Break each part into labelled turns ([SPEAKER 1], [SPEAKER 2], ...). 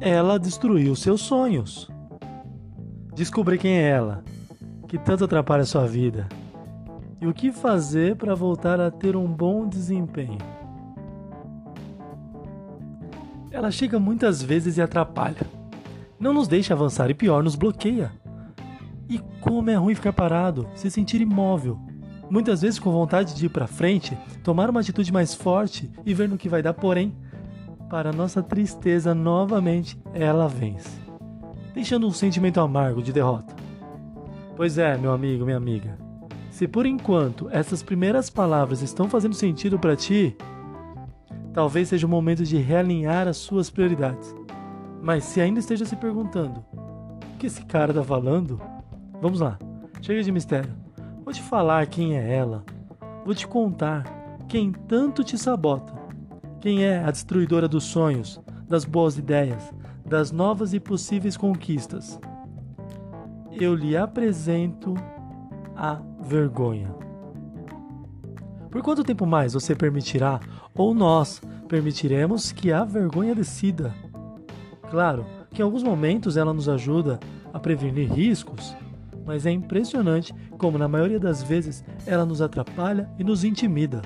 [SPEAKER 1] ela destruiu seus sonhos. Descubra quem é ela, que tanto atrapalha sua vida, e o que fazer para voltar a ter um bom desempenho. Ela chega muitas vezes e atrapalha. Não nos deixa avançar e pior, nos bloqueia. E como é ruim ficar parado, se sentir imóvel. Muitas vezes com vontade de ir para frente, tomar uma atitude mais forte e ver no que vai dar, porém, para nossa tristeza novamente, ela vence, deixando um sentimento amargo de derrota. Pois é, meu amigo, minha amiga. Se por enquanto essas primeiras palavras estão fazendo sentido para ti, talvez seja o momento de realinhar as suas prioridades. Mas se ainda esteja se perguntando, o que esse cara tá falando? Vamos lá, chega de mistério. Vou te falar quem é ela. Vou te contar quem tanto te sabota. Quem é a destruidora dos sonhos, das boas ideias, das novas e possíveis conquistas. Eu lhe apresento a vergonha. Por quanto tempo mais você permitirá, ou nós permitiremos, que a vergonha decida? Claro que em alguns momentos ela nos ajuda a prevenir riscos, mas é impressionante como, na maioria das vezes, ela nos atrapalha e nos intimida.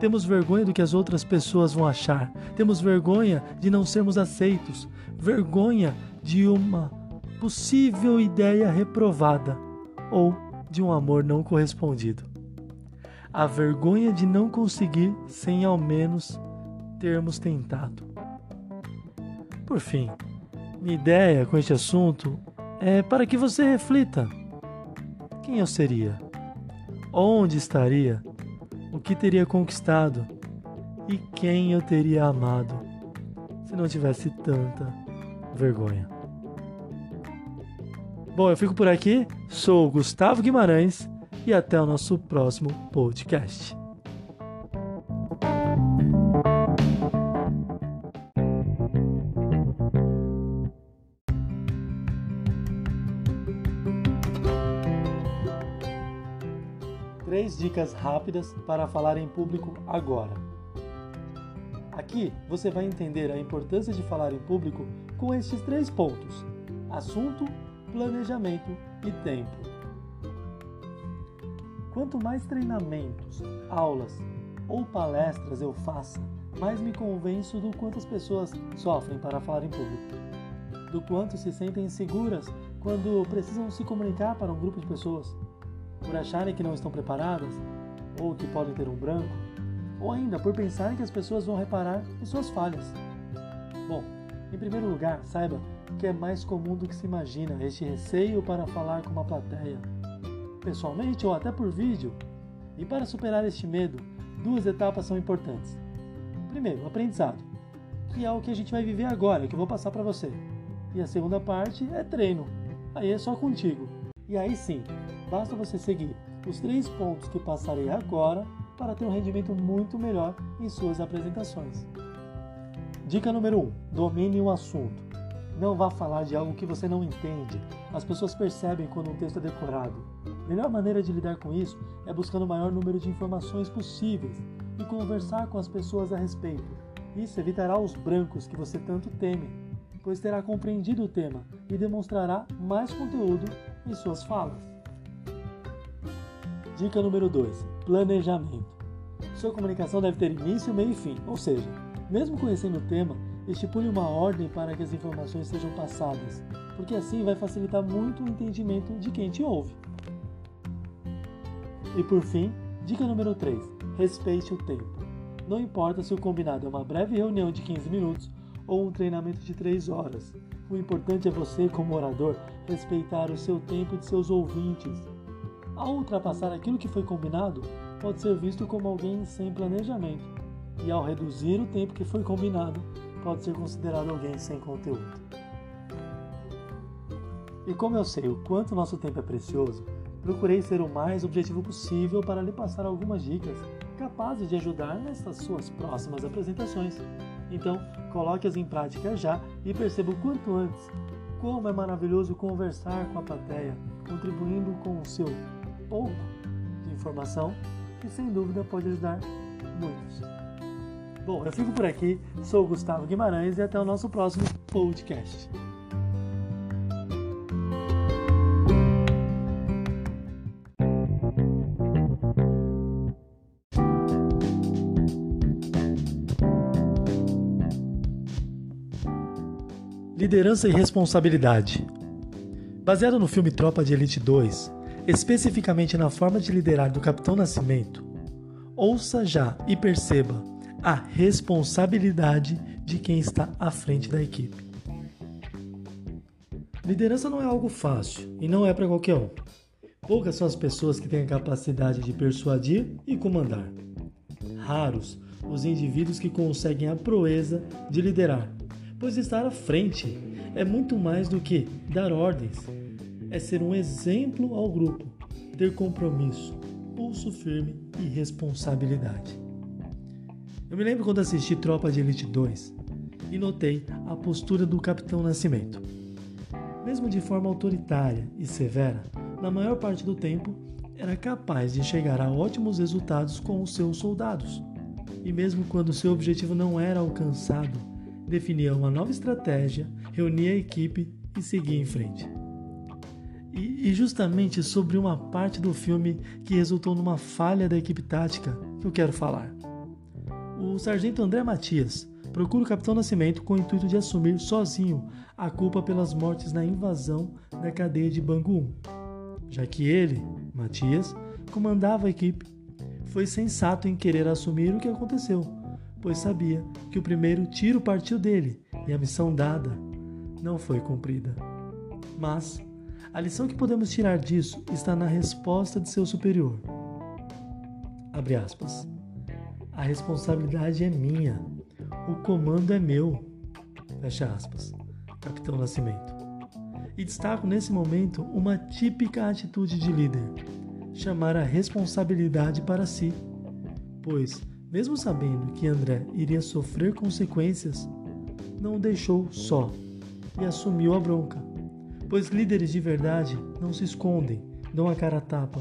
[SPEAKER 1] Temos vergonha do que as outras pessoas vão achar, temos vergonha de não sermos aceitos, vergonha de uma possível ideia reprovada ou de um amor não correspondido. A vergonha de não conseguir sem ao menos termos tentado. Por fim, minha ideia com este assunto é para que você reflita: quem eu seria? Onde estaria? O que teria conquistado? E quem eu teria amado se não tivesse tanta vergonha? Bom, eu fico por aqui. Sou Gustavo Guimarães e até o nosso próximo podcast. Três dicas rápidas para falar em público agora. Aqui você vai entender a importância de falar em público com estes três pontos: assunto, planejamento e tempo. Quanto mais treinamentos, aulas ou palestras eu faça, mais me convenço do quanto as pessoas sofrem para falar em público, do quanto se sentem inseguras quando precisam se comunicar para um grupo de pessoas, por acharem que não estão preparadas ou que podem ter um branco, ou ainda por pensarem que as pessoas vão reparar em suas falhas. Bom, em primeiro lugar, saiba que é mais comum do que se imagina este receio para falar com uma plateia, pessoalmente ou até por vídeo. E para superar este medo, duas etapas são importantes. Primeiro, o aprendizado, que é o que a gente vai viver agora, que eu vou passar para você. E a segunda parte é treino. Aí é só contigo. E aí sim, basta você seguir os três pontos que passarei agora para ter um rendimento muito melhor em suas apresentações. Dica número 1: um, domine o assunto. Não vá falar de algo que você não entende. As pessoas percebem quando um texto é decorado. A melhor maneira de lidar com isso é buscando o maior número de informações possíveis e conversar com as pessoas a respeito. Isso evitará os brancos que você tanto teme, pois terá compreendido o tema e demonstrará mais conteúdo em suas falas. Dica número 2: Planejamento. Sua comunicação deve ter início, meio e fim, ou seja, mesmo conhecendo o tema, estipule uma ordem para que as informações sejam passadas, porque assim vai facilitar muito o entendimento de quem te ouve. E por fim, dica número 3: respeite o tempo. Não importa se o combinado é uma breve reunião de 15 minutos ou um treinamento de 3 horas. O importante é você, como orador, respeitar o seu tempo e de seus ouvintes. Ao ultrapassar aquilo que foi combinado, pode ser visto como alguém sem planejamento, e ao reduzir o tempo que foi combinado, pode ser considerado alguém sem conteúdo. E como eu sei o quanto nosso tempo é precioso, procurei ser o mais objetivo possível para lhe passar algumas dicas capazes de ajudar nessas suas próximas apresentações. Então, coloque-as em prática já e perceba o quanto antes como é maravilhoso conversar com a plateia, contribuindo com o seu pouco de informação que sem dúvida pode ajudar muitos. Bom, eu fico por aqui. Sou Gustavo Guimarães e até o nosso próximo podcast. Liderança e responsabilidade. Baseado no filme Tropa de Elite 2, especificamente na forma de liderar do Capitão Nascimento, ouça já e perceba a responsabilidade de quem está à frente da equipe. Liderança não é algo fácil e não é para qualquer um. Poucas são as pessoas que têm a capacidade de persuadir e comandar. Raros os indivíduos que conseguem a proeza de liderar pois estar à frente é muito mais do que dar ordens, é ser um exemplo ao grupo, ter compromisso, pulso firme e responsabilidade. Eu me lembro quando assisti Tropa de Elite 2 e notei a postura do Capitão Nascimento. Mesmo de forma autoritária e severa, na maior parte do tempo era capaz de chegar a ótimos resultados com os seus soldados. E mesmo quando seu objetivo não era alcançado, definia uma nova estratégia, reunia a equipe e seguia em frente. E, justamente sobre uma parte do filme que resultou numa falha da equipe tática que eu quero falar. O sargento André Matias procura o Capitão Nascimento com o intuito de assumir sozinho a culpa pelas mortes na invasão da cadeia de Bangu 1, já que ele, Matias, comandava a equipe. Foi sensato em querer assumir o que aconteceu pois sabia que o primeiro tiro partiu dele e a missão dada não foi cumprida. Mas a lição que podemos tirar disso está na resposta de seu superior. Abre aspas. A responsabilidade é minha. O comando é meu. Fecha aspas. Capitão Nascimento. E destaco nesse momento uma típica atitude de líder: chamar a responsabilidade para si, pois mesmo sabendo que André iria sofrer consequências, não o deixou só e assumiu a bronca. Pois líderes de verdade não se escondem, dão a cara a tapa.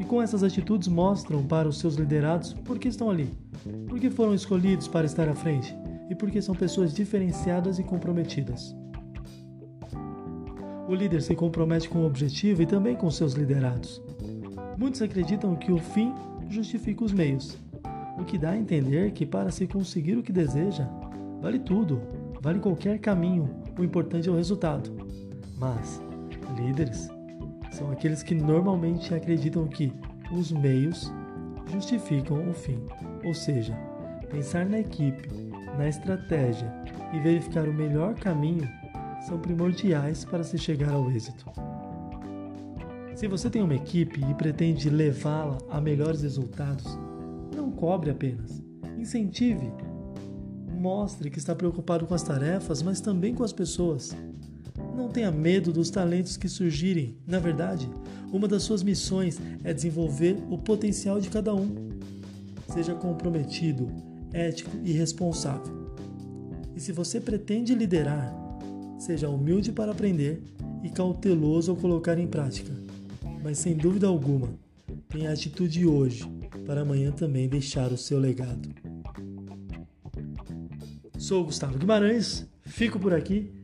[SPEAKER 1] E com essas atitudes mostram para os seus liderados por que estão ali, por que foram escolhidos para estar à frente e porque são pessoas diferenciadas e comprometidas. O líder se compromete com o objetivo e também com seus liderados. Muitos acreditam que o fim justifica os meios, o que dá a entender que para se conseguir o que deseja, vale tudo, vale qualquer caminho, o importante é o resultado. Mas líderes são aqueles que normalmente acreditam que os meios justificam o fim, ou seja, pensar na equipe, na estratégia e verificar o melhor caminho são primordiais para se chegar ao êxito. Se você tem uma equipe e pretende levá-la a melhores resultados, cobre apenas. Incentive. Mostre que está preocupado com as tarefas, mas também com as pessoas. Não tenha medo dos talentos que surgirem. Na verdade, uma das suas missões é desenvolver o potencial de cada um. Seja comprometido, ético e responsável. E se você pretende liderar, seja humilde para aprender e cauteloso ao colocar em prática. Mas sem dúvida alguma, tenha atitude hoje para amanhã também deixar o seu legado. Sou Gustavo Guimarães, fico por aqui